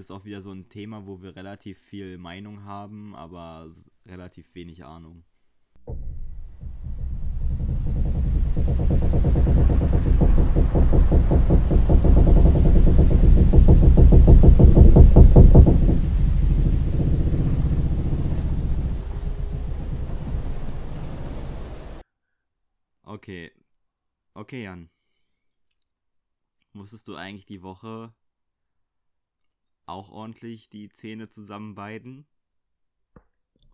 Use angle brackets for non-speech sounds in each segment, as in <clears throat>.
das ist auch wieder so ein Thema, wo wir relativ viel Meinung haben, aber relativ wenig Ahnung. Okay. Okay, Jan. Musstest du eigentlich die Woche auch ordentlich die Zähne zusammenbeiden?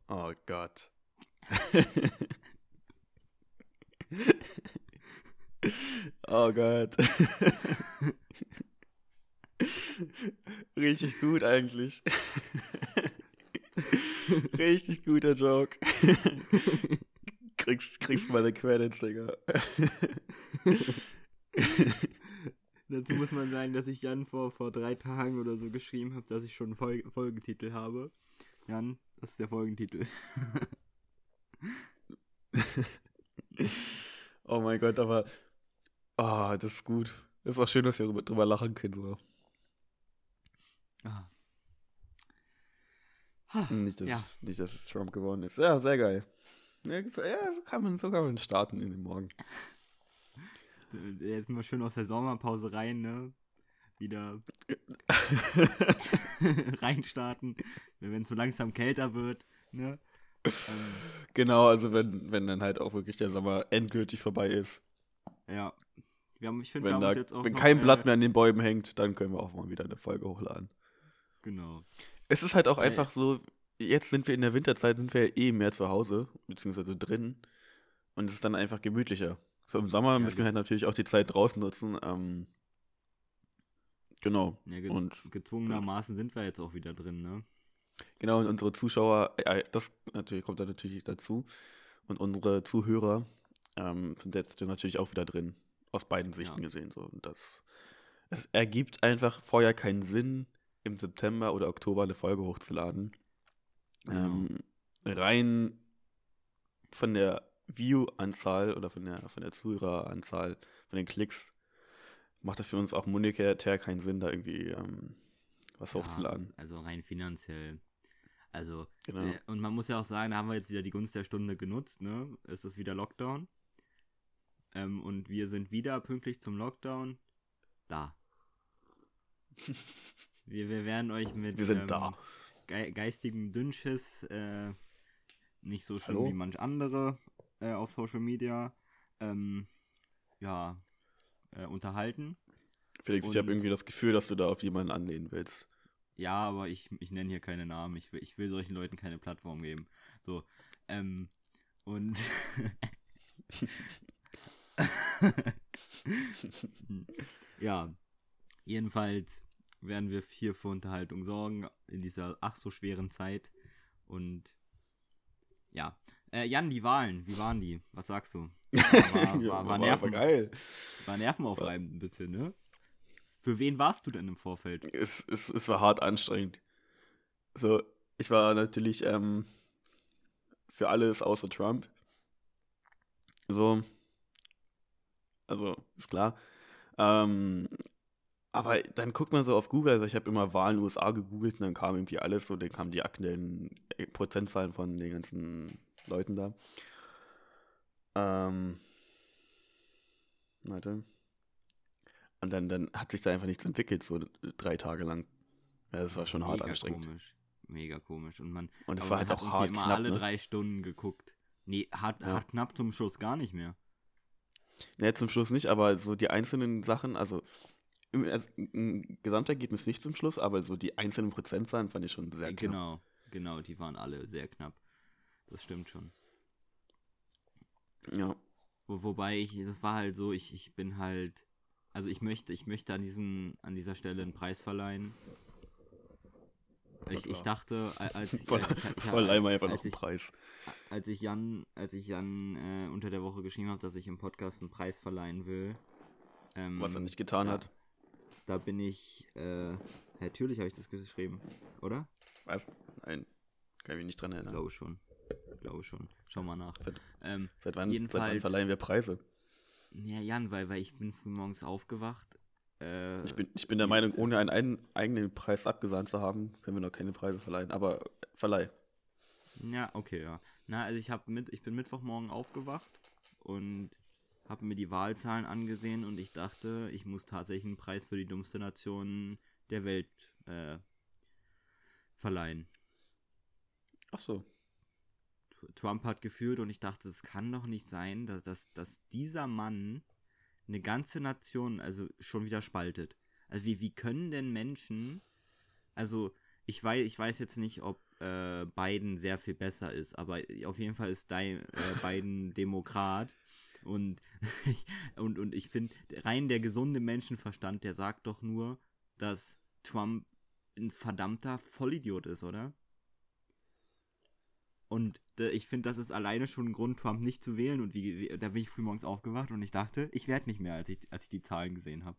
Oh Gott. oh Gott. Richtig gut eigentlich. Richtig guter Joke. kriegst, kriegst meine Credits, Digga. Dazu muss man sagen, dass ich Jan vor, vor drei Tagen oder so geschrieben habe, dass ich schon einen Fol Folgentitel habe. Jan, das ist der Folgentitel. <laughs> oh mein Gott, aber. Oh, das ist gut. Ist auch schön, dass wir drüber, lachen können. So. Ah. Nicht, dass, Ja. es, nicht, dass es Trump geworden ist. Ja, sehr geil. Ja so, kann man, so kann man starten in den Morgen. Jetzt mal schön aus der Sommerpause rein, ne? Wieder <laughs> reinstarten, wenn es so langsam kälter wird, ne? Ähm, genau, also wenn, wenn dann halt auch wirklich der Sommer endgültig vorbei ist. ja. Wir haben, ich finde, wir Wenn, da, uns jetzt auch wenn noch, kein äh, Blatt mehr an den Bäumen hängt, dann können wir auch mal wieder eine Folge hochladen. Genau. Es ist halt auch Ja, einfach so, jetzt sind wir in der Winterzeit, sind wir ja eh mehr zu Hause, beziehungsweise drin. Und es ist dann einfach gemütlicher. So im Sommer Ja, müssen wir halt natürlich auch die Zeit draußen nutzen. Ähm, genau. Ja, ge Und gezwungenermaßen sind wir jetzt auch wieder drin, ne? Genau, und unsere Zuschauer, äh, das natürlich kommt da natürlich dazu. Und unsere Zuhörer ähm, sind jetzt natürlich auch wieder drin. Aus beiden Sichten Ja. gesehen. So. Und das es ergibt einfach vorher keinen Sinn, im September oder Oktober eine Folge hochzuladen. Genau. Ähm, rein von der View-Anzahl oder von der, von der Zuhöreranzahl, von den Klicks, macht das für uns auch monetär keinen Sinn, da irgendwie ähm, was Ja, hochzuladen. Also rein finanziell. Also, Genau. äh, und man muss ja auch sagen, da haben wir jetzt wieder die Gunst der Stunde genutzt, ne? Es ist wieder Lockdown. Ähm, und wir sind wieder pünktlich zum Lockdown da. <laughs> wir, wir werden euch mit Wir ähm. Ge geistigem Dünnschiss, äh, nicht so schlimm Hallo? wie manch andere äh, auf Social Media, ähm, ja, äh, unterhalten. Felix, ich habe Und- irgendwie das Gefühl, dass du da auf jemanden anlehnen willst. Ja, aber ich, ich nenne hier keine Namen. Ich will, ich will solchen Leuten keine Plattform geben. So. Ähm, und. <laughs> ja. Jedenfalls werden wir hier für Unterhaltung sorgen in dieser ach so schweren Zeit. Und. Ja. Äh, Jan, die Wahlen, wie waren die? Was sagst du? <laughs> War, war, war, war, Nerven, geil. war nervenaufreibend ein bisschen, ne? Für wen warst du denn im Vorfeld? Es, es, es war hart anstrengend. So, ich war natürlich ähm, für alles außer Trump. So. Also, ist klar. Ähm, aber dann guckt man so auf Google, also ich habe immer Wahlen USA gegoogelt und dann kam irgendwie alles so, dann kamen die aktuellen äh, Prozentzahlen von den ganzen Leuten da. Ähm, warte. Und dann, dann hat sich da einfach nichts entwickelt, so drei Tage lang. Ja, das war schon hart Mega anstrengend. Komisch. Mega komisch. Und man, Und es war halt hat auch hart immer knapp, alle ne? drei Stunden geguckt. Nee, hart, Ja. hart knapp zum Schluss gar nicht mehr. Ne, zum Schluss nicht, aber so die einzelnen Sachen, also im, also, im Gesamtergebnis nicht zum Schluss, aber so die einzelnen Prozentzahlen fand ich schon sehr knapp. Genau, genau, die waren alle sehr knapp. Das stimmt schon. Ja. Wo, wobei ich, das war halt so, ich, ich bin halt, also ich möchte, ich möchte an diesem, an dieser Stelle einen Preis verleihen. Ich, ich dachte, als ich, Voll, äh, ich, ich, einmal einfach noch als einen ich, Preis. als ich Jan, als ich Jan äh, unter der Woche geschrieben habe, dass ich im Podcast einen Preis verleihen will. Ähm, Was er nicht getan ja, hat. Da bin ich, äh, natürlich habe ich das geschrieben, oder? Was? Nein. Kann ich mich nicht dran erinnern. Glaube schon. Glaube schon. Schau mal nach. Seit, Ähm, seit, wann, seit wann jedenfalls- verleihen wir Preise? ja, Jan, weil, weil ich bin früh morgens aufgewacht Äh, Ich bin, ich bin der Meinung, ohne einen, einen eigenen Preis abgesahnt zu haben, können wir noch keine Preise verleihen. Aber verleih. Ja, okay, ja. Na, also ich habe mit, ich bin Mittwochmorgen aufgewacht und habe mir die Wahlzahlen angesehen und ich dachte, ich muss tatsächlich einen Preis für die dummste Nation der Welt äh, verleihen. Ach so. Trump hat geführt und ich dachte, es kann doch nicht sein, dass, dass, dass dieser Mann eine ganze Nation also schon wieder spaltet. Also wie, wie können denn Menschen, also ich weiß, ich weiß jetzt nicht, ob äh, Biden sehr viel besser ist, aber auf jeden Fall ist Dei- äh, <laughs> Biden Demokrat und <laughs> ich, und, und ich finde, rein der gesunde Menschenverstand, der sagt doch nur, dass Trump ein verdammter Vollidiot ist, oder? Und äh, ich finde, das ist alleine schon ein Grund, Trump nicht zu wählen. Und wie, wie, da bin ich frühmorgens aufgewacht und ich dachte, ich werde nicht mehr, als ich, als ich die Zahlen gesehen habe.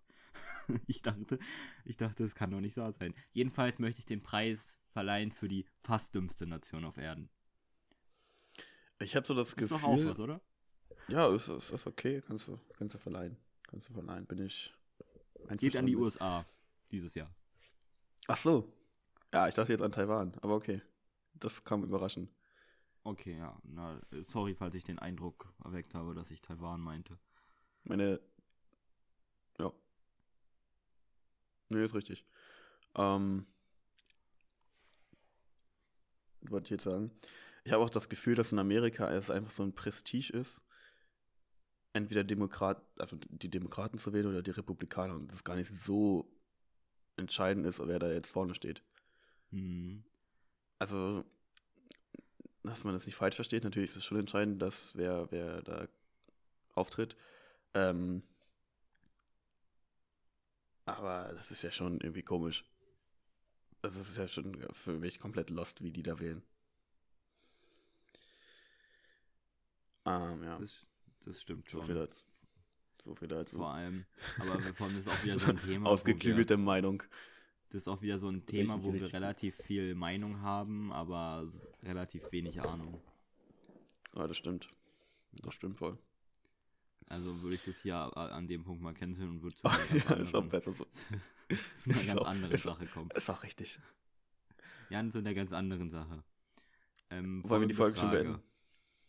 <laughs> ich dachte, ich dachte, es kann doch nicht wahr sein. Jedenfalls möchte ich den Preis verleihen für die fast dümmste Nation auf Erden. Ich habe so das Ist Gefühl. doch auch was, oder? Ja, ist, ist, ist okay. Kannst du, kannst du verleihen. Kannst du verleihen. Bin ich. Geht an die. USA dieses Jahr. Ach so. Ja, ich dachte jetzt an Taiwan. Aber okay. Das kam überraschend. Okay, ja. Na, sorry, falls ich den Eindruck erweckt habe, dass ich Taiwan meinte. Meine. Ja. Nee, ist richtig. Ähm. Was wollte ich jetzt sagen? Ich habe auch das Gefühl, dass in Amerika es einfach so ein Prestige ist, entweder Demokrat, also die Demokraten zu wählen oder die Republikaner und das gar nicht so entscheidend ist, wer da jetzt vorne steht. Hm. Also, dass man das nicht falsch versteht, natürlich ist es schon entscheidend, dass wer, wer da auftritt. Ähm, aber das ist ja schon irgendwie komisch. Also, es ist ja schon für mich komplett lost, wie die da wählen. Ähm, ja, Das, das stimmt so schon. viel dazu. So viel dazu. Vor allem. Aber wir von ist auch wieder <laughs> so ein Thema. Ausgeklügelte Meinung. Das ist auch wieder so ein Thema, Richtig, wo wir richtig. relativ viel Meinung haben, aber relativ wenig Ahnung. Ja, das stimmt. Das stimmt voll. Also würde ich das hier a- an dem Punkt mal canceln und würde zu <laughs> einer ganz ja, anderen, besser so. <laughs> zu einer Ist ganz auch- anderen Sache kommen. Ist auch richtig. Ja, zu einer ganz anderen Sache. Ähm, Wollen wir die Folge schon beenden?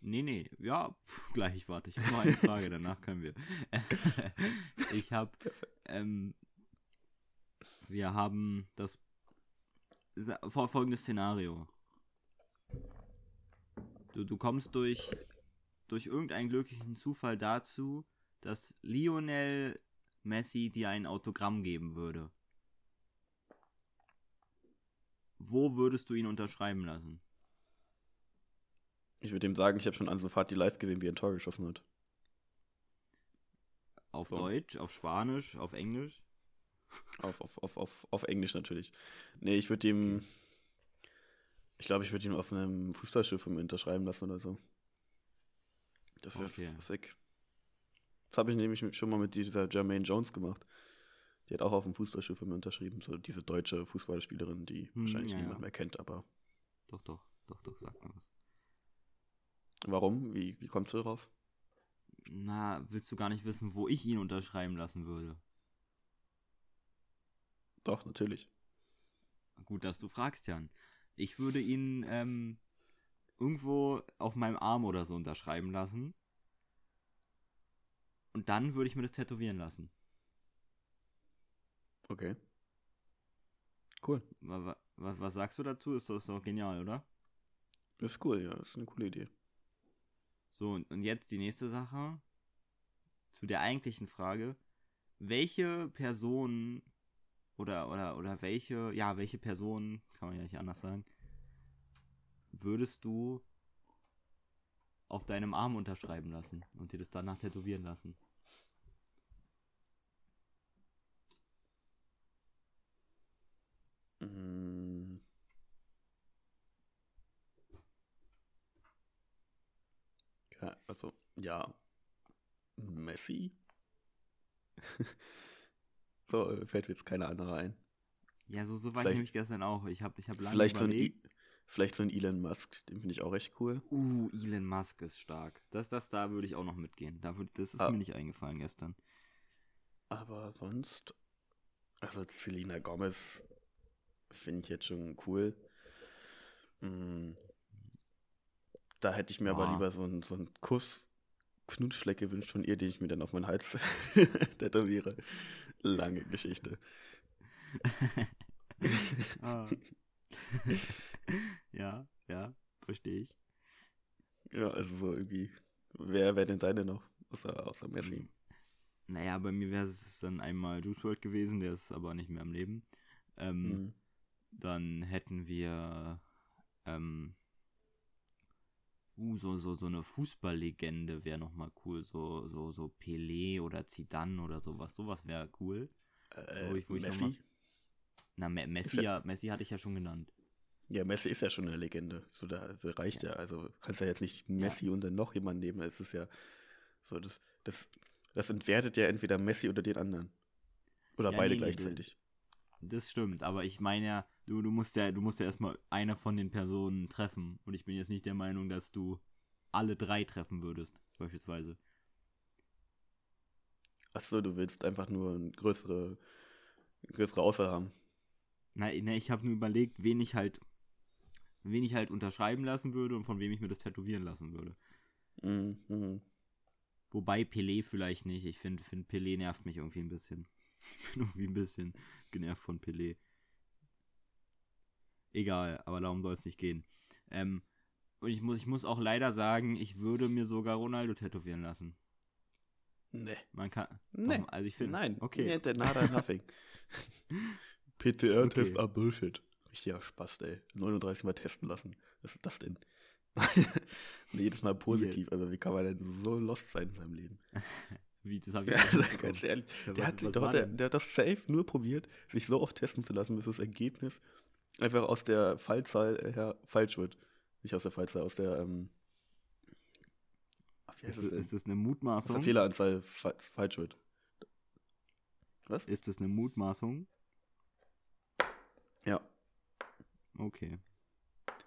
Nee, nee, ja, pf, gleich, warte, ich habe noch eine <laughs> Frage, danach können wir. ich habe, ähm, wir haben das sa- fol- folgendes Szenario. Du, du kommst durch, durch irgendeinen glücklichen Zufall dazu, dass Lionel Messi dir ein Autogramm geben würde. Wo würdest du ihn unterschreiben lassen? Ich würde ihm sagen, ich habe schon Ansu Fati live gesehen, wie er ein Tor geschossen hat. Auf So. Deutsch, auf Spanisch, auf Englisch? Auf, auf, auf, auf, auf Englisch natürlich. Nee, ich würde ihm. Ich glaube, ich würde ihm auf einem Fußballschiff mir unterschreiben lassen oder so. Das wäre Okay. sick. Das habe ich nämlich schon mal mit dieser Jermaine Jones gemacht. Die hat auch auf dem Fußballschiff mir unterschrieben. So diese deutsche Fußballspielerin, die Hm, wahrscheinlich ja, niemand ja. mehr kennt. Aber Doch, doch, doch, doch, sag mal was. warum? Wie, wie kommst du darauf? Na, willst du gar nicht wissen, wo ich ihn unterschreiben lassen würde? Doch, natürlich. Gut, dass du fragst, Jan. Ich würde ihn ähm, irgendwo auf meinem Arm oder so unterschreiben lassen. Und dann würde ich mir das tätowieren lassen. Okay. Cool. Was, was, was sagst du dazu? Ist das doch genial, oder? Ist cool, ja. Ist eine coole Idee. So, und und jetzt die nächste Sache. Zu der eigentlichen Frage. Welche Person oder, oder, oder welche, ja, welche Person, kann man ja nicht anders sagen, würdest du auf deinem Arm unterschreiben lassen und dir das danach tätowieren lassen? Mm. Ja, also, ja. Messi? <laughs> so, äh, fällt mir jetzt keine andere ein. Ja, so, so war ich Vielleicht- nämlich gestern auch. Ich habe ich hab lange Vielleicht so, ein überlegt. Vielleicht so ein Elon Musk, den finde ich auch recht cool. Uh, Elon Musk ist stark. Das, das, da würde ich auch noch mitgehen. Da würd, das ist Ah. mir nicht eingefallen gestern. Aber sonst, Also Selena Gomez finde ich jetzt schon cool. Mm. Da hätte ich mir aber Ah. lieber so einen so einen Kuss, Knutschfleck gewünscht von ihr, den ich mir dann auf meinen Hals <laughs> tätowiere. Lange Geschichte. <laughs> Ah. <laughs> ja, ja, verstehe ich. Ja, also so irgendwie. Wer wäre denn deine noch? Außer, außer Messi. Hm. Naja, bei mir wäre es dann einmal Juice WRLD gewesen, der ist aber nicht mehr am Leben. Ähm, Mhm. Dann hätten wir ähm, uh, so, so, so eine Fußballlegende wäre nochmal cool. So, so, so Pelé oder Zidane oder sowas. Sowas wäre cool. Äh, Wo ich- wo ich Messi? mal- Na, Me Messi, ja, Messi hatte ich ja schon genannt. Ja, Messi ist ja schon eine Legende. So, da also reicht ja. Also kannst ja jetzt nicht Messi und dann noch jemanden nehmen. Es ist ja so, das, das, das entwertet ja entweder Messi oder den anderen. Oder Ja, beide nee, nee, gleichzeitig. Das stimmt, aber ich meine ja, du, du musst ja, du musst ja erstmal eine von den Personen treffen. Und ich bin jetzt nicht der Meinung, dass du alle drei treffen würdest, beispielsweise. Achso, du willst einfach nur eine größere, größere Auswahl haben. Na, na ich habe nur überlegt, wen ich halt, wen ich halt unterschreiben lassen würde und von wem ich mir das tätowieren lassen würde. Mhm. Wobei Pelé vielleicht nicht. Ich finde, find Pelé nervt mich irgendwie ein bisschen. <laughs> Ich bin irgendwie ein bisschen genervt von Pelé. Egal, aber darum soll es nicht gehen. Ähm, und ich muss, ich muss auch leider sagen, ich würde mir sogar Ronaldo tätowieren lassen. Nee. Man kann. Nee. Doch, also ich finde. Nein. Okay. Niente, nada, nothing. <laughs> PCR-Test, Okay. ah, Bullshit. Richtiger Spaß, ey. 39 Mal testen lassen. Was ist das denn? <laughs> Und jedes Mal positiv. Also, wie kann man denn so lost sein in seinem Leben? <laughs> Wie, das habe ich Ja, mitbekommen. ganz ehrlich. Der was- hat, was der, denn? der hat das safe nur probiert, sich so oft testen zu lassen, bis das Ergebnis einfach aus der Fallzahl her falsch wird. Nicht aus der Fallzahl, aus der, ähm, Ist, das ist das eine aus der Mutmaßung? Fehleranzahl fa falsch wird. Was? Ist das eine Mutmaßung? Ja. Okay.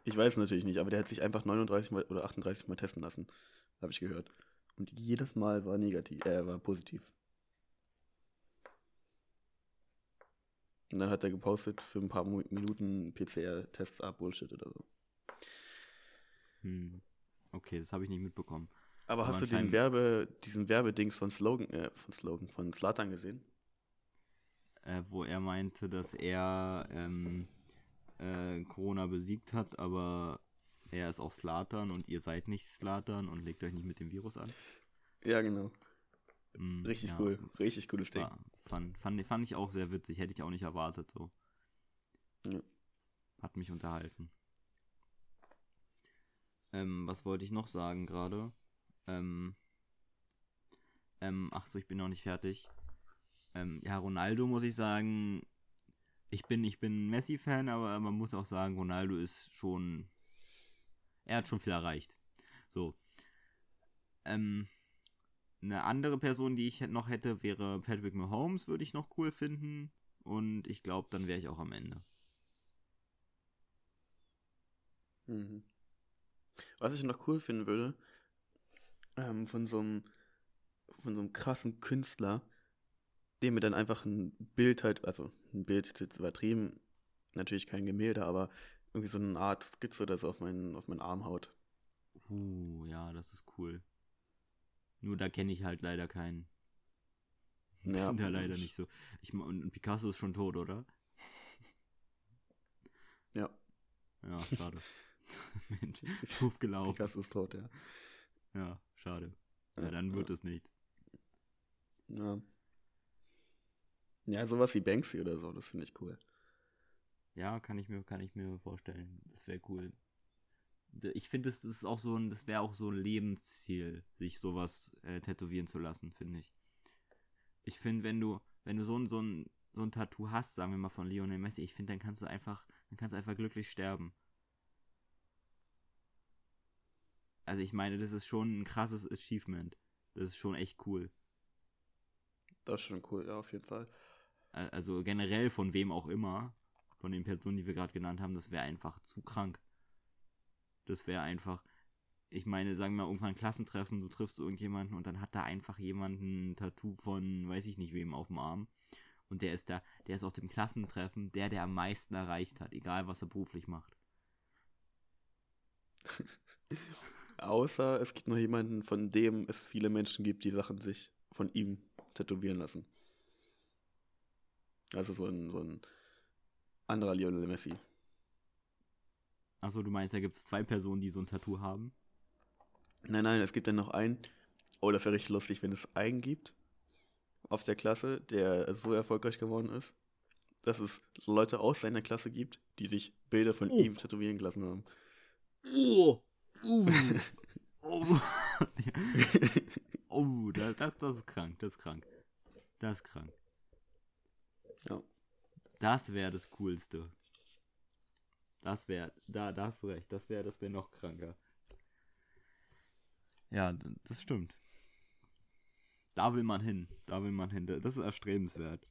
Ich weiß natürlich nicht, aber der hat sich einfach 39 mal oder 38 mal testen lassen, habe ich gehört. Und jedes Mal war negativ, äh, war positiv. Und dann hat er gepostet für ein paar Minuten PCR-Tests ab Bullshit oder so. Hm. Okay, das habe ich nicht mitbekommen. Aber Aber hast du den Werbe, diesen Werbedings von Slogan, äh, von Slogan, von Slatan gesehen? Äh, wo er meinte, dass er ähm, äh, Corona besiegt hat, aber er ist auch Slatan und ihr seid nicht Slatan und legt euch nicht mit dem Virus an. Ja, genau. Hm, Richtig ja, cool. Richtig cooles Ding. Fand, fand, fand ich auch sehr witzig, hätte ich auch nicht erwartet so. Ja. Hat mich unterhalten. Ähm, was wollte ich noch sagen gerade? Ähm, ähm, ach so, ich bin noch nicht fertig. Ähm, ja, Ronaldo muss ich sagen, ich bin, ich bin Messi-Fan, aber man muss auch sagen, Ronaldo ist schon, er hat schon viel erreicht. So. Ähm, eine andere Person, die ich noch hätte, wäre Patrick Mahomes, würde ich noch cool finden. Und ich glaube, dann wäre ich auch am Ende. Mhm. Was ich noch cool finden würde, ähm, von so einem von so einem krassen Künstler, dem mir dann einfach ein Bild halt, also ein Bild ist jetzt übertrieben, natürlich kein Gemälde, aber irgendwie so eine Art Skizze oder so auf meinen, auf meinen Arm haut. Uh, ja, das ist cool. Nur da kenne ich halt leider keinen. <laughs> Ja, bin da leider ich- nicht so. Ich, ma- und Picasso ist schon tot, oder? <laughs> Ja, Ja, schade. <laughs> Mensch, doof gelaufen. Picasso ist tot, ja. Ja, schade. Ja, Ja, dann wird ja. es nicht. Ja. Ja, sowas wie Banksy oder so, das finde ich cool. Ja, kann ich mir, kann ich mir vorstellen. Das wäre cool. Ich finde, das ist auch so ein, das wäre auch so ein Lebensziel, sich sowas äh, tätowieren zu lassen, finde ich. Ich finde, wenn du, wenn du so ein, so ein, so ein Tattoo hast, sagen wir mal von Lionel Messi, ich finde, dann kannst du einfach, dann kannst du einfach glücklich sterben. Also ich meine, das ist schon ein krasses Achievement. Das ist schon echt cool. Das ist schon cool, ja, auf jeden Fall. Also generell von wem auch immer, von den Personen, die wir gerade genannt haben, das wäre einfach zu krank. Das wäre einfach, ich meine, sagen wir mal, irgendwann ein Klassentreffen, du triffst irgendjemanden und dann hat da einfach jemand ein Tattoo von, weiß ich nicht wem, auf dem Arm. Und der ist da, der ist aus dem Klassentreffen der, der am meisten erreicht hat, egal was er beruflich macht. <laughs> Außer es gibt noch jemanden, von dem es viele Menschen gibt, die Sachen sich von ihm tätowieren lassen. Also so ein, so ein anderer Lionel Messi. Achso, du meinst, da gibt es zwei Personen, die so ein Tattoo haben? Nein, nein, es gibt dann noch einen. Oh, das wäre richtig lustig, wenn es einen gibt auf der Klasse, der so erfolgreich geworden ist, dass es Leute aus seiner Klasse gibt, die sich Bilder von Oh. ihm tätowieren gelassen haben. Oh! Uh. <laughs> oh! <laughs> oh, das, das, das ist krank, das ist krank. Das ist krank. Ja. Das wäre das Coolste. Das wäre, da, da hast du recht, das wäre das wär noch kranker. Ja, das stimmt. Da will man hin, da will man hin. Das ist erstrebenswert.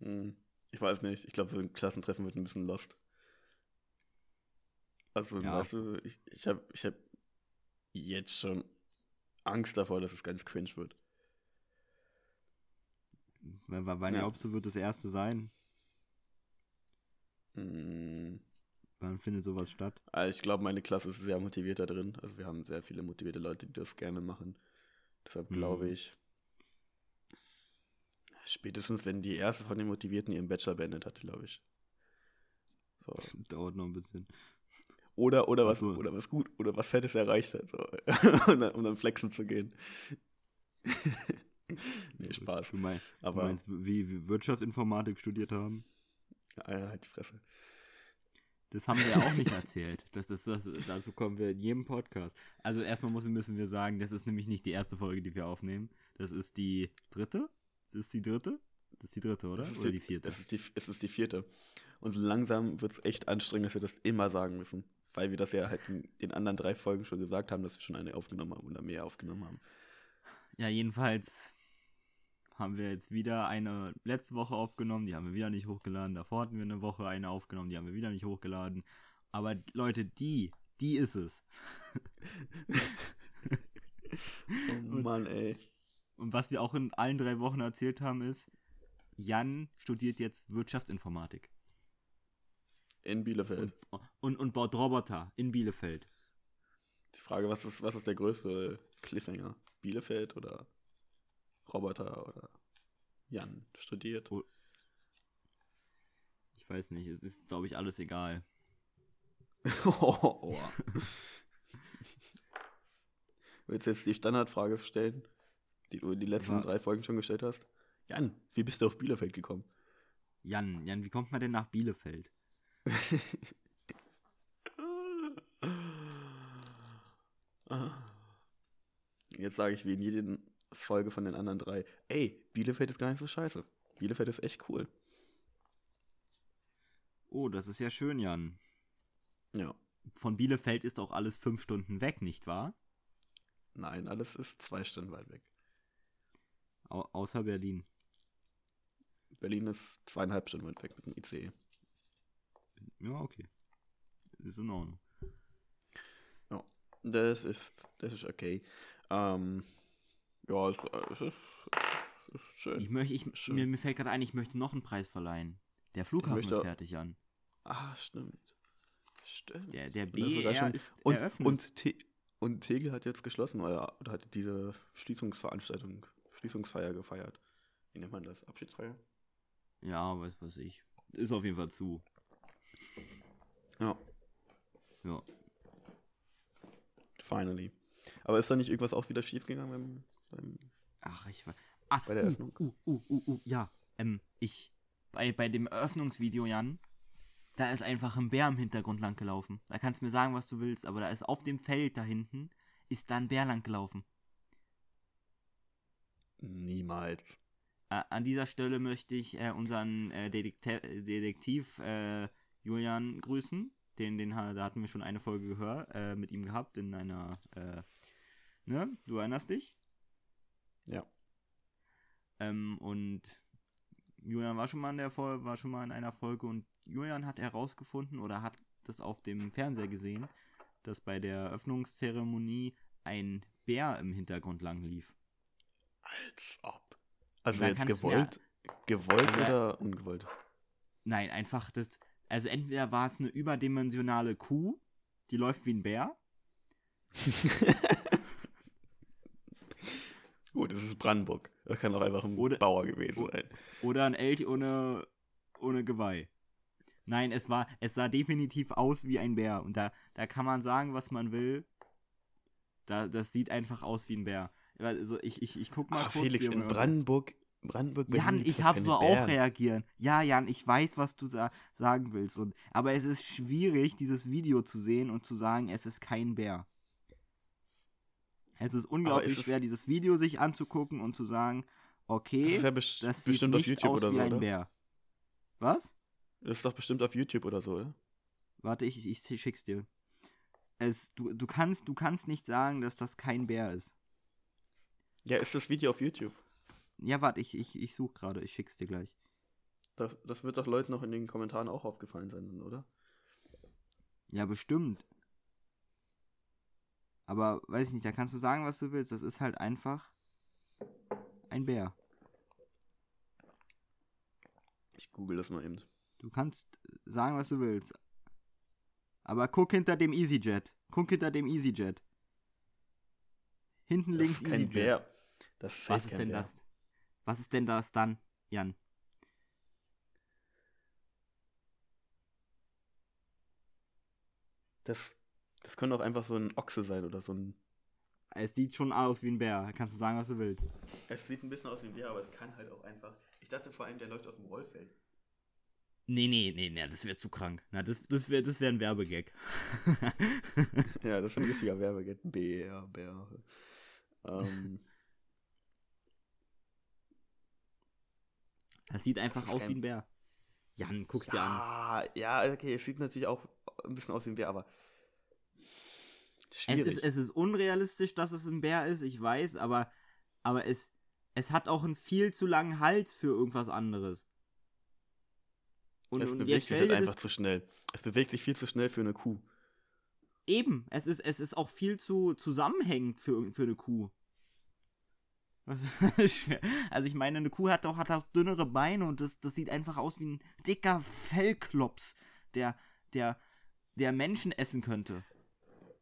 Hm, Ich weiß nicht, ich glaube, so ein Klassentreffen wird ein bisschen lost. Also, Ja. weißt du, ich, ich habe ich hab jetzt schon Angst davor, dass es ganz cringe wird. Wann Ja. glaubst du, wird das erste sein? Hm, Wann findet sowas statt? Also ich glaube, meine Klasse ist sehr motiviert da drin. Also wir haben sehr viele motivierte Leute, die das gerne machen. Deshalb glaube Mhm. ich, spätestens wenn die erste von den Motivierten ihren Bachelor beendet hat, glaube ich. So. <laughs> Dauert noch ein bisschen. Oder, oder, was, so. oder was gut, oder was Fettes erreicht hat, so. <laughs> um, dann, um dann flexen zu gehen. <laughs> nee, Spaß. Du, mein, du Aber meinst, wie, wie Wirtschaftsinformatik studiert haben? <laughs> ja, halt die Fresse. Das haben wir ja auch nicht erzählt. Das, das, das, dazu kommen wir in jedem Podcast. Also erstmal müssen, müssen wir sagen, das ist nämlich nicht die erste Folge, die wir aufnehmen. Das ist die dritte? Das ist die dritte? Das ist die dritte, oder? Oder die vierte? Es ist die, es ist die vierte. Und so langsam wird es echt anstrengend, dass wir das immer sagen müssen. Weil wir das ja halt in den anderen drei Folgen schon gesagt haben, dass wir schon eine aufgenommen haben oder mehr aufgenommen haben. Ja, jedenfalls haben wir jetzt wieder eine letzte Woche aufgenommen, die haben wir wieder nicht hochgeladen. Davor hatten wir eine Woche eine aufgenommen, die haben wir wieder nicht hochgeladen. Aber Leute, die, die ist es. <laughs> Oh Mann, ey. Und was wir auch in allen drei Wochen erzählt haben, ist, Jan studiert jetzt Wirtschaftsinformatik In Bielefeld. und, und, und baut Roboter in Bielefeld. Die Frage, was ist, was ist der größte Cliffhanger? Bielefeld oder Roboter oder Jan studiert? Oh. Ich weiß nicht, es ist, glaube ich, alles egal. <laughs> oh. Willst du jetzt die Standardfrage stellen, die du in die letzten Wa- drei Folgen schon gestellt hast? Jan, wie bist du auf Bielefeld gekommen? Jan, Jan, wie kommt man denn nach Bielefeld? <laughs> Jetzt sage ich wie in jeder Folge von den anderen drei, ey, Bielefeld ist gar nicht so scheiße. Bielefeld ist echt cool. Oh, das ist ja schön, Jan. Ja. Von Bielefeld ist auch alles fünf Stunden weg, nicht wahr? Nein, alles ist zwei Stunden weit weg. Au außer Berlin. Berlin ist zweieinhalb Stunden weit weg mit dem ICE. Ja, okay. Ist in Ordnung. Das ist, das ist okay. Ähm, ja, es, es, ist, es ist schön. Ich möchte, ich, Schön. mir, mir fällt gerade ein, ich möchte noch einen Preis verleihen. Der Flughafen ist fertig, Jan. Ah, stimmt. Stimmt. Der, der BER ist und, eröffnet. und, Te und Tegel hat jetzt geschlossen, oder, oder hat diese Schließungsveranstaltung, Schließungsfeier gefeiert. Wie nennt man das? Abschiedsfeier? ja, weiß was ich. Ist auf jeden Fall zu. Ja. Ja. Finally. Aber ist da nicht irgendwas auch wieder schiefgegangen beim, beim Ach, ich war. Ah, Bei der uh, Eröffnung? Uh, uh, uh, uh, ja. Ähm, ich. Bei, bei dem Eröffnungsvideo, Jan, da ist einfach ein Bär im Hintergrund lang gelaufen. Da kannst du mir sagen, was du willst, aber da ist auf dem Feld da hinten, ist da ein Bär lang gelaufen. Niemals. Äh, an dieser Stelle möchte ich äh, unseren äh, Detekte Detektiv äh, Julian grüßen. Den, den, da hatten wir schon eine Folge gehört, äh, mit ihm gehabt in einer, äh, ne? Du erinnerst dich? Ja. Ähm, und Julian war schon mal in der Folge, war schon mal in einer Folge und Julian hat herausgefunden oder hat das auf dem Fernseher gesehen, dass bei der Eröffnungszeremonie ein Bär im Hintergrund lang lief. Als ob. Also jetzt gewollt. Gewollt Also, oder ungewollt? Nein, einfach das. Also entweder war es eine überdimensionale Kuh, die läuft wie ein Bär. <laughs> Gut, das ist Brandenburg. Das kann auch einfach ein Oder- Bauer gewesen sein. Oder ein Elch ohne, ohne Geweih. Nein, es war, es sah definitiv aus wie ein Bär. Und da, da kann man sagen, was man will. Da, das sieht einfach aus wie ein Bär. Also ich, ich, ich guck mal Ah, kurz. Felix, in Brandenburg, Brandenburg, Jan, ich habe so Bären. auch reagieren. Ja, Jan, ich weiß, was du sa sagen willst. Und, aber es ist schwierig, dieses Video zu sehen und zu sagen, es ist kein Bär. Es ist unglaublich ist schwer, dieses Video sich anzugucken und zu sagen, Das okay, ist ja best das sieht bestimmt auf nicht YouTube aus oder wie so, ein oder? Bär. Was? Das ist doch bestimmt auf YouTube oder so, oder? Warte, ich, ich schick's dir. Es, du, du, kannst, du kannst nicht sagen, dass das kein Bär ist. Ja, ist das Video auf YouTube? Ja, warte, ich, ich, ich suche gerade, ich schick's dir gleich. Das, das wird doch Leuten noch in den Kommentaren auch aufgefallen sein, oder? Ja, bestimmt. Aber weiß ich nicht, da kannst du sagen, was du willst. Das ist halt einfach ein Bär. Ich google das mal eben. Du kannst sagen, was du willst. Aber guck hinter dem EasyJet. Guck hinter dem EasyJet. Hinten Das links ist kein EasyJet. Bär. Das ist Was ist denn Bär. das? Was ist denn das dann, Jan? Das, das könnte auch einfach so ein Ochse sein oder so ein. Es sieht schon aus wie ein Bär. Kannst du sagen, was du willst. Es sieht ein bisschen aus wie ein Bär, aber es kann halt auch einfach. Ich dachte vor allem, der läuft auf dem Rollfeld. Nee, nee, nee, nee, das wäre zu krank. Na, das, das wäre das wär ein Werbegag. <laughs> Ja, das ist ein richtiger Werbegag. Bär, Bär. Ähm, Das sieht einfach Das aus kein- wie ein Bär. Jan, guck's dir an. ja, ja, okay, es sieht natürlich auch ein bisschen aus wie ein Bär, aber. Es Schwierig. ist, es ist unrealistisch, dass es ein Bär ist, ich weiß, aber, aber es, es hat auch einen viel zu langen Hals für irgendwas anderes. Und, es und bewegt sich halt einfach zu schnell. Es bewegt sich viel zu schnell für eine Kuh. eben, es ist, es ist auch viel zu zusammenhängend für, für eine Kuh. <laughs> Also ich meine, eine Kuh hat auch, hat auch dünnere Beine und das, das sieht einfach aus wie ein dicker Fellklops, der, der, der Menschen essen könnte.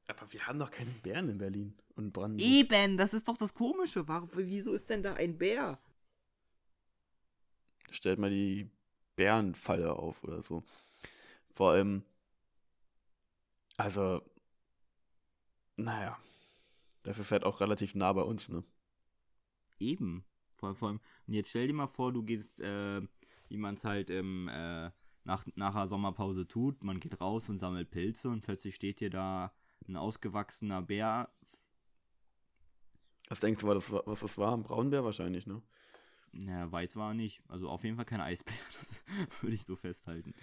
Aber wir haben doch keine Bären in Berlin und Brandenburg. Eben, das ist doch das Komische. Warum, wieso ist denn da ein Bär? Stellt mal die Bärenfalle auf oder so. Vor allem, also, naja, das ist halt auch relativ nah bei uns, ne? Eben. Vor, vor allem, und jetzt stell dir mal vor, du gehst, äh, wie man es halt im, äh, nach, nach der Sommerpause tut. Man geht raus und sammelt Pilze und plötzlich steht dir da ein ausgewachsener Bär. Was denkst du, war das, was das war? Ein Braunbär wahrscheinlich, ne? Naja, weiß war er nicht. Also auf jeden Fall kein Eisbär. <laughs> Das würde ich so festhalten.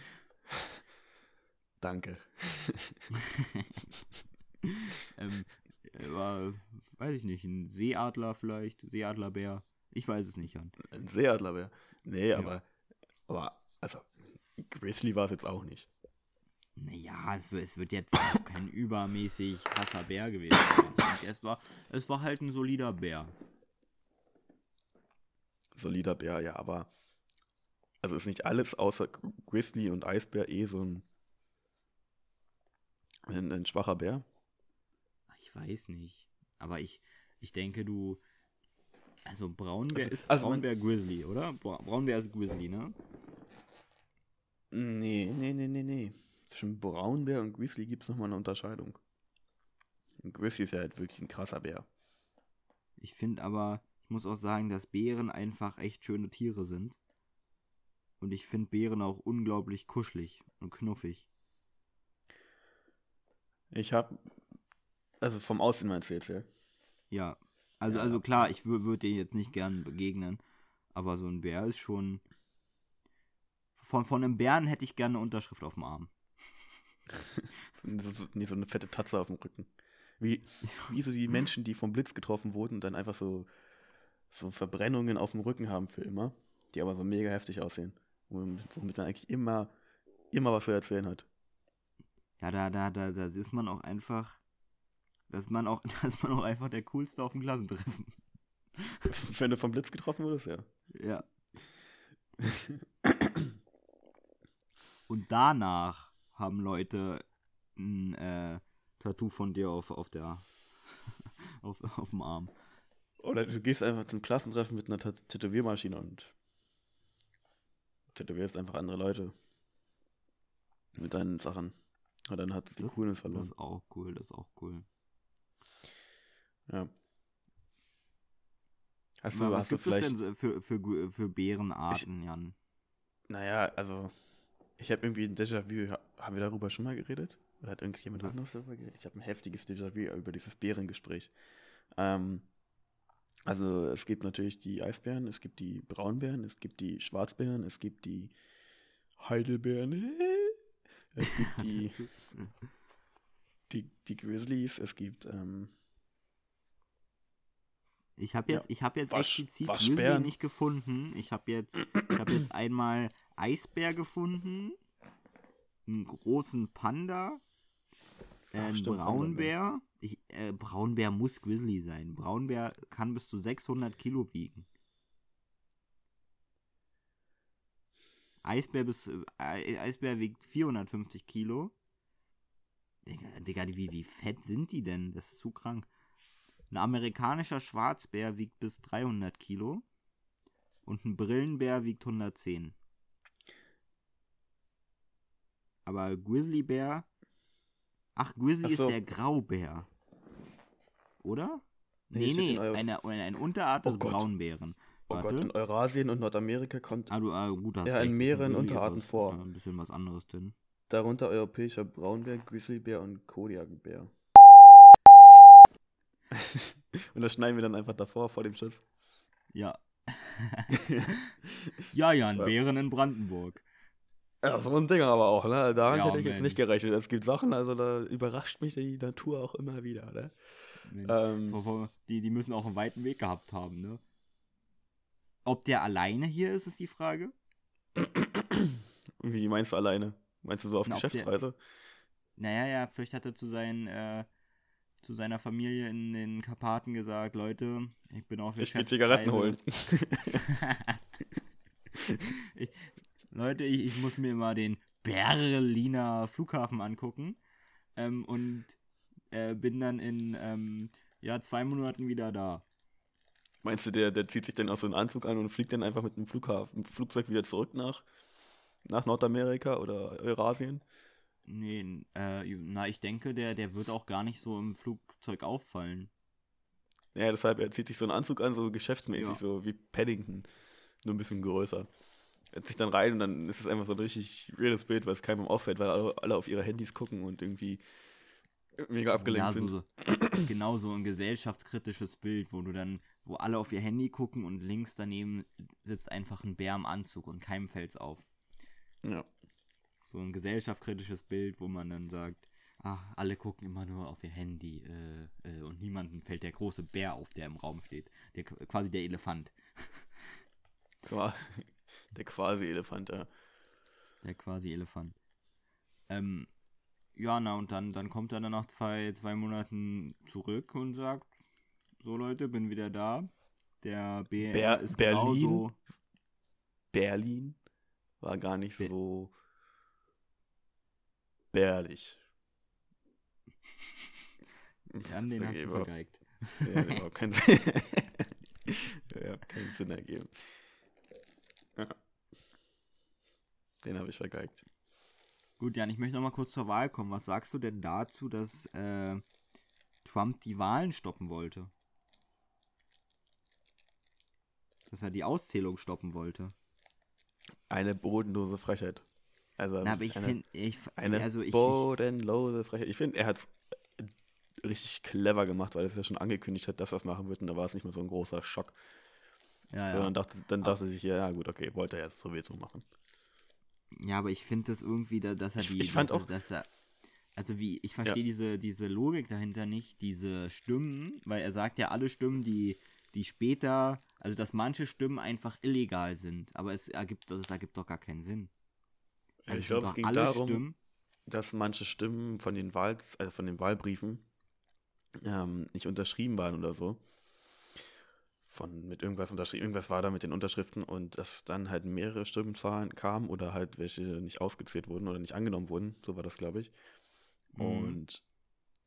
<laughs> Danke. <laughs> ähm, äh, war, weiß ich nicht, ein Seeadler vielleicht, Seeadlerbär. Ich weiß es nicht, Jan. Ein Seeadlerbär. Nee, Ja. aber, aber, also, Grizzly war es jetzt auch nicht. Naja, es wird, es wird jetzt kein übermäßig krasser Bär gewesen sein. Es war, es war halt ein solider Bär. Solider Bär, ja, aber, also ist nicht alles außer Grizzly und Eisbär eh so ein, ein, ein schwacher Bär? Ich weiß nicht. Aber ich, ich denke, du. Also Braunbär Also- ist also Braunbär Grizzly, oder? Bra Braunbär ist Grizzly, ne? Nee, nee, nee, nee, nee. Zwischen Braunbär und Grizzly gibt es nochmal eine Unterscheidung. Ein Grizzly ist ja halt wirklich ein krasser Bär. Ich finde aber, ich muss auch sagen, dass Bären einfach echt schöne Tiere sind. Und ich finde Bären auch unglaublich kuschelig und knuffig. Ich hab, also vom Aussehen meinst du jetzt, ja? Ja. Also, Ja. also klar, ich würde dir jetzt nicht gern begegnen. Aber so ein Bär ist schon. Von, von einem Bären hätte ich gerne eine Unterschrift auf dem Arm. <laughs> So, so, nee, so eine fette Tatze auf dem Rücken. Wie, wie so die Menschen, die vom Blitz getroffen wurden und dann einfach so, so Verbrennungen auf dem Rücken haben für immer, die aber so mega heftig aussehen. Womit, man eigentlich immer, immer was zu erzählen hat. Ja, da, da, da, da ist man auch einfach. Da ist man auch, <laughs> da ist man auch einfach der coolste auf dem Klassentreffen. <laughs> Wenn du vom Blitz getroffen wurdest, ja. Ja. Und danach haben Leute ein äh, Tattoo von dir auf, auf der <laughs> auf, auf dem Arm. Oder du gehst einfach zum Klassentreffen mit einer Tat- Tätowiermaschine und tätowierst einfach andere Leute mit deinen Sachen. Und dann hat es die Das, Coolness das verloren. ist auch cool, das ist auch cool. Ja. Hast Aber du, was hast du gibt es vielleicht. denn so für, für, für Bärenarten, Jan? Naja, also. Ich habe irgendwie ein Déjà-vu. ha- Haben wir darüber schon mal geredet? Oder hat irgendjemand Ja. anderes darüber geredet? Ich habe ein heftiges Déjà-vu über dieses Bärengespräch. Ähm, also, es gibt natürlich die Eisbären, es gibt die Braunbären, es gibt die Schwarzbären, es gibt die Heidelbeeren, <laughs> es gibt die, <laughs> die, die Grizzlies, es gibt. Ähm, Ich habe Ja, jetzt, ich habe jetzt Wasch- explizit Waschbären. Grizzly nicht gefunden. Ich habe jetzt, ich habe jetzt einmal Eisbär gefunden, einen großen Panda, äh, einen stimmt, Braunbär. Ich, äh, Braunbär muss Grizzly sein. Braunbär kann bis zu 600 Kilo wiegen. Eisbär bis äh, Eisbär wiegt 450 Kilo. Digga, Digga, wie, wie fett sind die denn? Das ist zu krank. Ein amerikanischer Schwarzbär wiegt bis 300 Kilo und ein Brillenbär wiegt 110. Aber Grizzlybär. Ach, Grizzly Ach so. ist der Graubär. Oder? Nee, Nee, nee, eine, eine Unterart Oh des Gott. Braunbären. oh Gott, Warte. in Eurasien und Nordamerika kommt Ah, du, ah, gut, hast Ja, in mehreren Unterarten vor. Ein bisschen was anderes denn. darunter europäischer Braunbär, Grizzlybär und Kodiakbär. <laughs> und das schneiden wir dann einfach davor, vor dem Schuss. Ja. <laughs> ja, Jan, Ja. Bären in Brandenburg. Ja, so ein Ding aber auch, ne? Daran Ja, hätte ich jetzt Mensch. nicht gerechnet. Es gibt Sachen, also da überrascht mich die Natur auch immer wieder, ne? Nee. Ähm, Die, die müssen auch einen weiten Weg gehabt haben, ne? Ob der alleine hier ist, ist die Frage. <clears throat> wie meinst du alleine? Meinst du so auf Na, ob der- Geschäftsreise? Naja, ja, vielleicht hat er zu, seinen, äh, zu seiner Familie in den Karpaten gesagt, Leute, ich bin auf Ich geh Zigaretten holen. <laughs> ich, Leute, ich, ich muss mir mal den Berliner Flughafen angucken ähm, und äh, bin dann in ähm, ja, zwei Monaten wieder da. Meinst du, der, der zieht sich dann auch so einen Anzug an und fliegt dann einfach mit dem Flughafen, Flugzeug wieder zurück nach, nach Nordamerika oder Eurasien? Nee, äh, na, ich denke, der, der wird auch gar nicht so im Flugzeug auffallen. Ja, deshalb, er zieht sich so einen Anzug an, so geschäftsmäßig, Ja. so wie Paddington, nur ein bisschen größer. Er zieht sich dann rein und dann ist es einfach so ein richtig weirdes Bild, weil es keinem auffällt, weil alle, alle auf ihre Handys gucken und irgendwie mega abgelenkt ja, so, sind. so, genau so ein gesellschaftskritisches Bild, wo du dann, wo alle auf ihr Handy gucken und links daneben sitzt einfach ein Bär im Anzug und keinem fällt's auf. Ja. So ein gesellschaftskritisches Bild, wo man dann sagt, ach, alle gucken immer nur auf ihr Handy äh, äh, und niemandem fällt der große Bär auf, der im Raum steht. Der, quasi der Elefant. <laughs> Der quasi Elefant, ja. Der quasi Elefant. Ähm, ja, na und dann, dann kommt er dann nach zwei, zwei Monaten zurück und sagt, so Leute, bin wieder da. Der BR Ber- ist Berlin? genauso. Berlin war gar nicht Be- so bärlich. Jan, den hast du vergeigt. Ja, hat <laughs> überhaupt keinen Sinn. ja, keinen Sinn ergeben. Ja. Den habe ich vergeigt. Gut, Jan, ich möchte noch mal kurz zur Wahl kommen. Was sagst du denn dazu, dass äh, Trump die Wahlen stoppen wollte? Dass er die Auszählung stoppen wollte. Eine bodenlose Frechheit. Also Na, aber ich finde, ich, eine also ich, ich, bodenlose Frechheit. Ich finde, er hat es richtig clever gemacht, weil er es ja schon angekündigt hat, dass er es machen wird und da war es nicht mehr so ein großer Schock. ja, So, ja. dann dachte, dann dachte sich, ja, ja, gut, okay, wollte er jetzt sowieso machen. Ja, aber ich finde das irgendwie, da, dass er Ich- die. ich fand dass, auch- Dass er, also wie, ich verstehe diese, diese Logik dahinter nicht, diese Stimmen, weil er sagt ja alle Stimmen, die, die später, also dass manche Stimmen einfach illegal sind, aber es ergibt, das ergibt doch gar keinen Sinn. Also ich glaube, es ging darum, Stimmen. dass manche Stimmen von den, Wahl, also von den Wahlbriefen ähm, nicht unterschrieben waren oder so. von mit irgendwas unterschrieben, irgendwas war da mit den Unterschriften und dass dann halt mehrere Stimmenzahlen kamen oder halt welche nicht ausgezählt wurden oder nicht angenommen wurden, so war das, glaube ich. Mhm. Und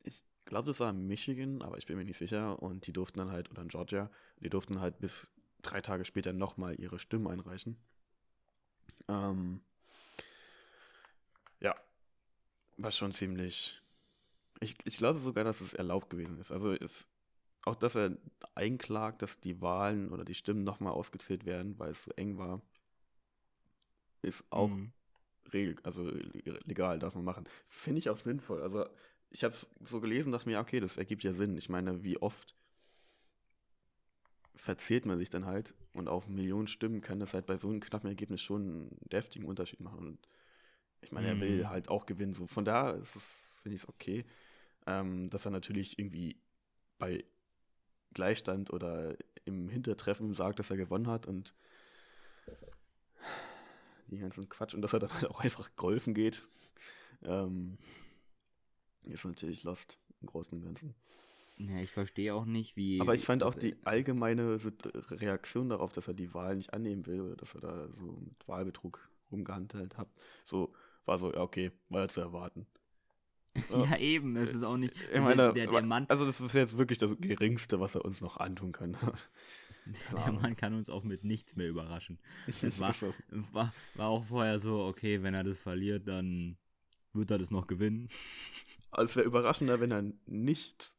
ich glaube, das war in Michigan, aber ich bin mir nicht sicher. Und die durften dann halt, oder in Georgia, die durften halt bis drei Tage später nochmal ihre Stimmen einreichen. Ähm, ja, war schon ziemlich. Ich, ich glaube sogar, dass es erlaubt gewesen ist. Also es, auch, dass er einklagt, dass die Wahlen oder die Stimmen nochmal ausgezählt werden, weil es so eng war, ist auch Mhm. regel, also legal, darf man machen. Finde ich auch sinnvoll. Also ich habe es so gelesen, dachte mir, okay, das ergibt ja Sinn. Ich meine, wie oft verzählt man sich dann halt und auf Millionen Stimmen kann das halt bei so einem knappen Ergebnis schon einen deftigen Unterschied machen. Und ich meine, er will Mhm. halt auch gewinnen. So von da ist es, finde ich es okay, ähm, dass er natürlich irgendwie bei Gleichstand oder im Hintertreffen sagt, dass er gewonnen hat und die ganzen Quatsch und dass er dann halt auch einfach golfen geht, ähm, ist natürlich lost im Großen und Ganzen. Ja, ich verstehe auch nicht, wie. Aber ich fand auch die allgemeine Sit- Reaktion darauf, dass er die Wahl nicht annehmen will oder dass er da so mit Wahlbetrug rumgehandelt hat, so war so, ja, okay, war ja zu erwarten. <laughs> Ja, eben, es ist auch nicht. Ich meine, der, der, der, Mann, also das ist jetzt wirklich das Geringste, was er uns noch antun kann. <laughs> der Ahnung. Mann kann uns auch mit nichts mehr überraschen. Es war, <laughs> so. war, war auch vorher so, okay, wenn er das verliert, dann wird er das noch gewinnen. Also es wäre überraschender, wenn er nichts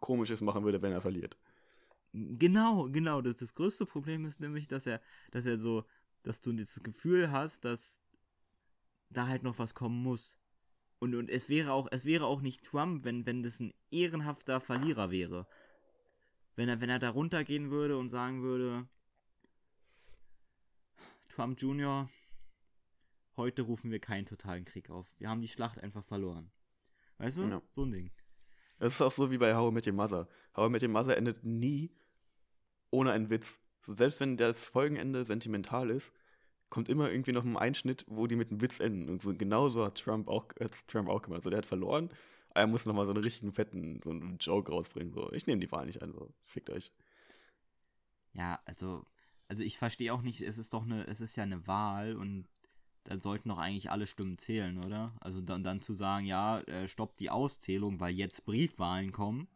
Komisches machen würde, wenn er verliert. Genau, genau. Das, das größte Problem ist nämlich, dass er, dass er so, dass du das Gefühl hast, dass da halt noch was kommen muss. Und, und es wäre auch, es wäre auch nicht Trump, wenn, wenn das ein ehrenhafter Verlierer wäre. Wenn er, wenn er da runtergehen würde und sagen würde, Trump Jr., heute rufen wir keinen totalen Krieg auf. Wir haben die Schlacht einfach verloren. Weißt du? Ja. So ein Ding. Das ist auch so wie bei How Met Your Mother. How Met Your Mother endet nie ohne einen Witz. So, selbst wenn das Folgenende sentimental ist, kommt immer irgendwie noch ein Einschnitt, wo die mit einem Witz enden. Und so genauso hat Trump auch, hat's Trump auch gemacht. Also der hat verloren, aber er muss nochmal so einen richtigen fetten, so einen Joke rausbringen. So, ich nehme die Wahl nicht an, so, fickt euch. Ja, also, also ich verstehe auch nicht, es ist doch eine, es ist ja eine Wahl und dann sollten doch eigentlich alle Stimmen zählen, oder? Also dann, dann zu sagen, ja, äh, stoppt die Auszählung, weil jetzt Briefwahlen kommen,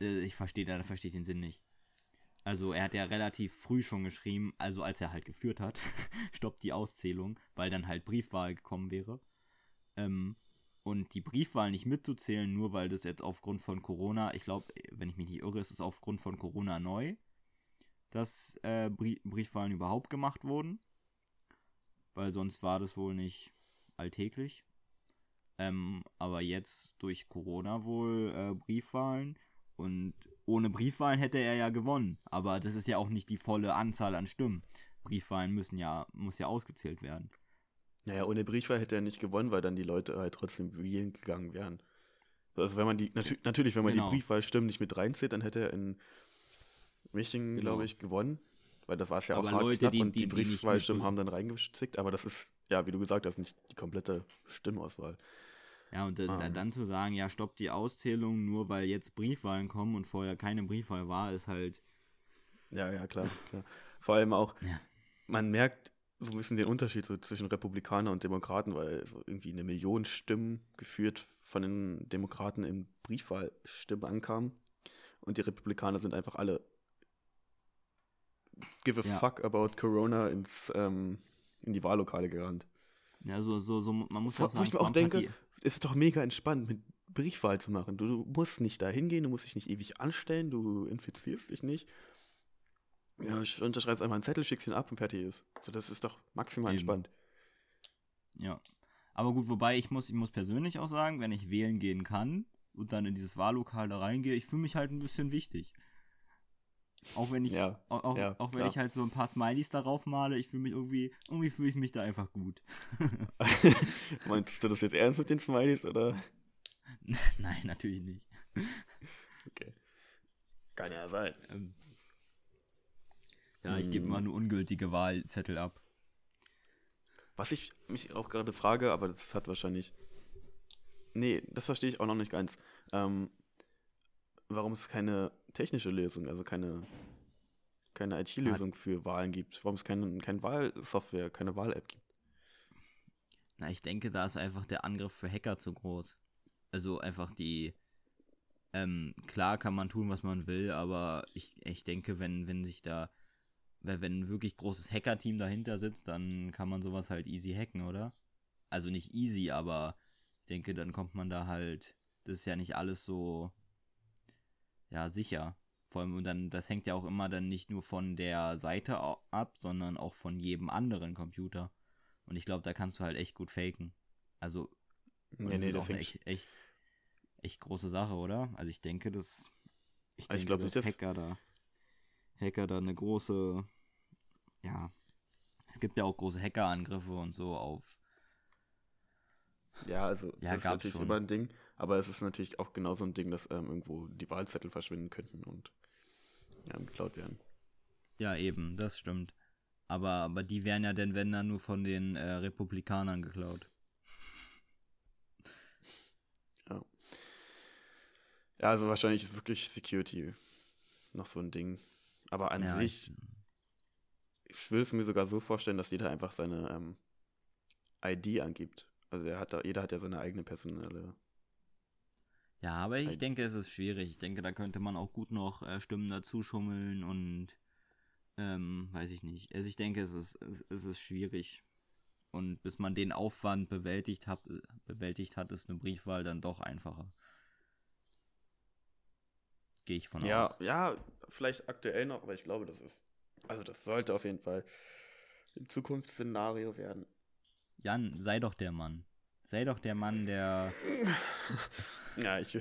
äh, ich verstehe da verstehe den Sinn nicht. Also er hat ja relativ früh schon geschrieben, also als er halt geführt hat, <laughs> stoppt die Auszählung, weil dann halt Briefwahl gekommen wäre. Ähm, und die Briefwahl nicht mitzuzählen, nur weil das jetzt aufgrund von Corona, ich glaube, wenn ich mich nicht irre, ist es aufgrund von Corona neu, dass äh, Brie Briefwahlen überhaupt gemacht wurden. Weil sonst war das wohl nicht alltäglich. Ähm, aber jetzt durch Corona wohl äh, Briefwahlen. Und ohne Briefwahlen hätte er ja gewonnen. Aber das ist ja auch nicht die volle Anzahl an Stimmen. Briefwahlen müssen ja, muss ja ausgezählt werden. Naja, ohne Briefwahl hätte er nicht gewonnen, weil dann die Leute halt trotzdem wählen gegangen wären. Also wenn man die, natü natürlich, wenn man Genau. die Briefwahlstimmen nicht mit reinzieht, dann hätte er in Michigan, Genau. glaube ich, gewonnen. Weil das war es ja auch Aber hart Leute, knapp die- und die, die- Briefwahlstimmen haben dann reingezickt, aber das ist, ja, wie du gesagt hast, nicht die komplette Stimmauswahl. Ja, und Ah. dann zu sagen, ja, stoppt die Auszählung nur, weil jetzt Briefwahlen kommen und vorher keine Briefwahl war, ist halt. Ja, ja, klar, klar. Vor allem auch, Ja. man merkt so ein bisschen den Unterschied so zwischen Republikanern und Demokraten, weil so irgendwie eine Million Stimmen geführt von den Demokraten in Briefwahlstimmen ankamen und die Republikaner sind einfach alle give a Ja. fuck about Corona ins, ähm, in die Wahllokale gerannt. Ja, so, so, so, man muss Wo- auch wo sagen, ich mir auch denke, Es ist doch mega entspannt, mit Briefwahl zu machen. Du, du musst nicht da hingehen, du musst dich nicht ewig anstellen, du infizierst dich nicht. Ja, ich unterschreibst einfach einen Zettel, schickst ihn ab und fertig ist. So, das ist doch maximal Eben. entspannt. Ja. Aber gut, wobei ich muss, ich muss persönlich auch sagen, wenn ich wählen gehen kann und dann in dieses Wahllokal da reingehe, ich fühle mich halt ein bisschen wichtig. Auch wenn ich, Ja, auch, ja, auch wenn ich halt so ein paar Smileys darauf male, ich fühle mich irgendwie, irgendwie fühle ich mich da einfach gut. <laughs> Meintest du das jetzt ernst mit den Smileys oder? <laughs> Nein, natürlich nicht. Okay. Kann ja sein. Ähm, ja, ich gebe mal eine ungültige Wahlzettel ab. Was ich mich auch gerade frage, aber das hat wahrscheinlich. Nee, das verstehe ich auch noch nicht ganz. Ähm, warum ist keine technische Lösung, also keine keine IT-Lösung für Wahlen gibt, warum es keine, keine Wahlsoftware, keine Wahl-App gibt. Na, ich denke, da ist einfach der Angriff für Hacker zu groß. Also einfach die, ähm, klar kann man tun, was man will, aber ich, ich denke, wenn, wenn sich da, wenn ein wirklich großes Hacker-Team dahinter sitzt, dann kann man sowas halt easy hacken, oder? Also nicht easy, aber ich denke, dann kommt man da halt, das ist ja nicht alles so, ja, sicher. Vor allem, und dann, das hängt ja auch immer dann nicht nur von der Seite ab, sondern auch von jedem anderen Computer. Und ich glaube, da kannst du halt echt gut faken. Also, Nee, nee, ist das auch eine echt, echt, echt große Sache, oder? Also ich denke, dass ich, Ich denke, glaub nicht, dass dass- Hacker da Hacker da eine große ja es gibt ja auch große Hackerangriffe und so auf Ja, also Ja, das ist natürlich schon. immer ein Ding, aber es ist natürlich auch genauso ein Ding, dass ähm, irgendwo die Wahlzettel verschwinden könnten und ja, geklaut werden. ja eben, das stimmt. Aber aber die werden ja denn wenn dann nur von den äh, Republikanern geklaut. Ja, also wahrscheinlich ist wirklich Security noch so ein Ding. Aber an ja, sich, ich, würde es mir sogar so vorstellen, dass jeder einfach seine ähm, ID angibt. Also er hat da, jeder hat ja seine eigene personelle. Ja, aber ich Ein- denke, es ist schwierig. Ich denke, da könnte man auch gut noch äh, Stimmen dazu schummeln und ähm, weiß ich nicht. Also ich denke, es ist, es, es ist schwierig. Und bis man den Aufwand bewältigt hat, bewältigt hat, ist eine Briefwahl dann doch einfacher. Gehe ich von Ja, aus. ja, vielleicht aktuell noch, aber ich glaube, das ist, also das sollte auf jeden Fall ein Zukunftsszenario werden. Jan, sei doch der Mann. Sei doch der Mann, der, <laughs> Ja, ich <laughs> ja,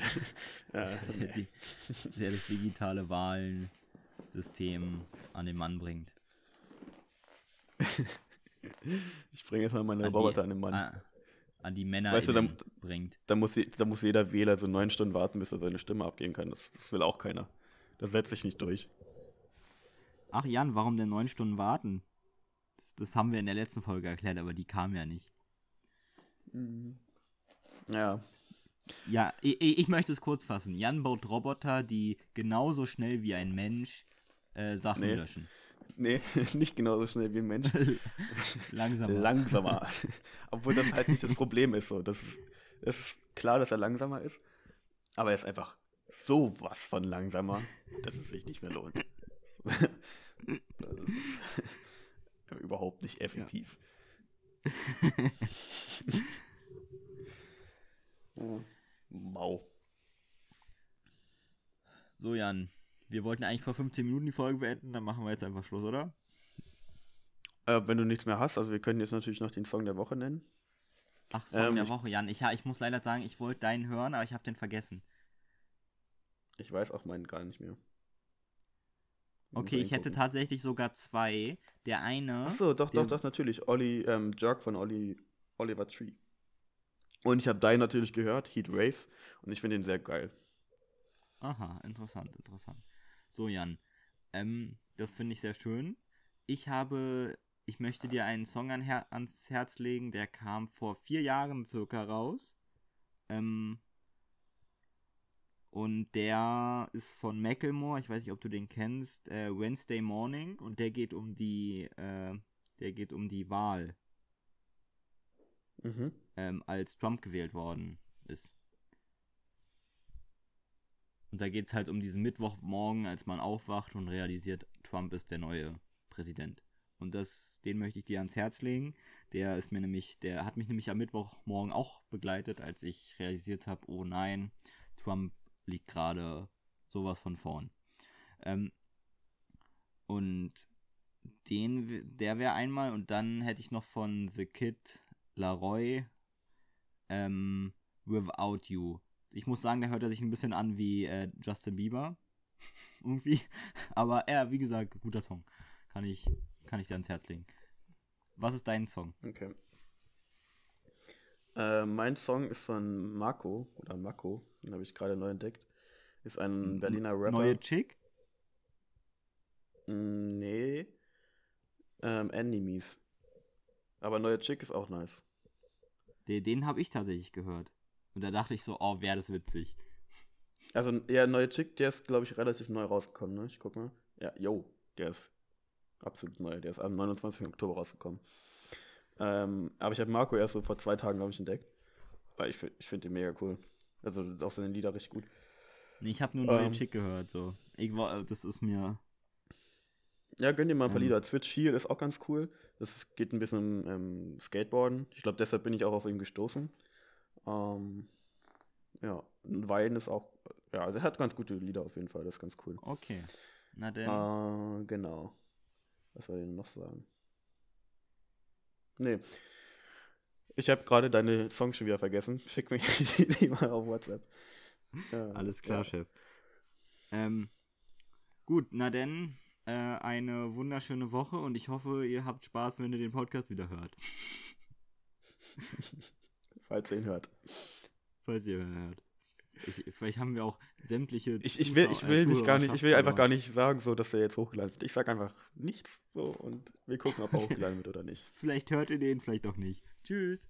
der, nee. die, der das digitale Wahlsystem an den Mann bringt. <laughs> Ich bringe jetzt mal meine An die- Roboter an den Mann. An, an die Männer Weißt du, dann- bringt. Da muss, da muss jeder Wähler so neun Stunden warten, bis er seine Stimme abgeben kann. Das, das will auch keiner. Das setzt sich nicht durch. Ach Jan, warum denn neun Stunden warten? Das, das haben wir in der letzten Folge erklärt, aber die kam ja nicht. Ja. Ja, ich, ich möchte es kurz fassen. Jan baut Roboter, die genauso schnell wie ein Mensch äh, Sachen Nee. löschen. Nee, <laughs> nicht genauso schnell wie ein Mensch. <laughs> Langsamer. Langsamer. <laughs> Obwohl das halt nicht das Problem ist. So. Das, ist, das ist klar, dass er langsamer ist. Aber er ist einfach so was von langsamer, dass es sich nicht mehr lohnt. das ist überhaupt nicht effektiv. <laughs> Mau. So, Jan, wir wollten eigentlich vor 15 Minuten die Folge beenden, dann machen wir jetzt einfach Schluss, oder? Äh, wenn du nichts mehr hast, also wir können jetzt natürlich noch den Song der Woche nennen. Ach, Song Ähm, der Woche, Jan. Ich, ich muss leider sagen, ich wollte deinen hören, aber ich habe den vergessen. Ich weiß auch meinen gar nicht mehr. Okay, ich hätte tatsächlich sogar zwei. Der eine. Achso, doch, doch, doch, natürlich. Olli, ähm, Jerk von Olli, Oliver Tree. Und ich habe deinen natürlich gehört, Heat Waves, und ich finde ihn sehr geil. Aha, interessant, interessant. So, Jan. Ähm, das finde ich sehr schön. Ich habe, ich möchte dir einen Song an Her ans Herz legen, der kam vor vier Jahren circa raus. Ähm, und der ist von Macklemore, ich weiß nicht, ob du den kennst, äh, Wednesday Morning. Und der geht um die, äh, der geht um die Wahl, Mhm. ähm, als Trump gewählt worden ist. Und da geht es halt um diesen Mittwochmorgen, als man aufwacht und realisiert, Trump ist der neue Präsident. Und das, den möchte ich dir ans Herz legen. Der ist mir nämlich, der hat mich nämlich am Mittwochmorgen auch begleitet, als ich realisiert habe, oh nein, Trump liegt gerade sowas von vorn. Ähm, und den, der wäre einmal und dann hätte ich noch von The Kid Laroi ähm, Without You. Ich muss sagen, der hört er sich ein bisschen an wie äh, Justin Bieber. <laughs> Irgendwie. Aber ja, wie gesagt, guter Song. Kann ich, kann ich dir ans Herz legen. Was ist dein Song? Okay. Äh, mein Song ist von Marco, oder Marco, den habe ich gerade neu entdeckt. Ist ein Berliner Rapper. Neue Chick? Mm, Nee. Ähm, Enemies. Aber neue Chick ist auch nice. Den, den habe ich tatsächlich gehört. Und da dachte ich so, oh, wäre das witzig. Also, ja, neue Chick, der ist, glaube ich, relativ neu rausgekommen, ne? Ich guck mal. Ja, yo, Der ist absolut neu. Der ist am 29. Oktober rausgekommen. Ähm, aber ich habe Marco erst so vor zwei Tagen, glaube ich, entdeckt. Weil ich, ich finde den mega cool. Also auch seine Lieder richtig gut. Nee, ich habe nur neue Ähm. Chick gehört, so. Ich war, das ist mir. Ja, gönn dir mal ein paar Ähm. Lieder. Switch Heel ist auch ganz cool. Das ist- geht ein bisschen um ähm, Skateboarden. Ich glaube, deshalb bin ich auch auf ihn gestoßen. Ähm, ja, Weiden ist auch, ja, also er hat ganz gute Lieder auf jeden Fall. Das ist ganz cool. Okay. Na denn. Äh, genau. Was soll ich denn noch sagen? Nee. Ich habe gerade deine Songs schon wieder vergessen. Schick mir <laughs> die mal auf WhatsApp. Ja, Alles klar, ja. Chef. Ähm, gut, na denn, äh, eine wunderschöne Woche und ich hoffe, ihr habt Spaß, wenn ihr den Podcast wieder hört. <laughs> Falls ihr ihn hört. Falls ihr ihn hört. Ich, vielleicht haben wir auch sämtliche. Ich, ich will, ich will mich gar nicht, ich will einfach gar nicht sagen, so, dass er jetzt hochgeladen wird. Ich sag einfach nichts so und wir gucken, ob er <laughs> hochgeladen wird oder nicht. Vielleicht hört ihr den, vielleicht auch nicht. Tschüss.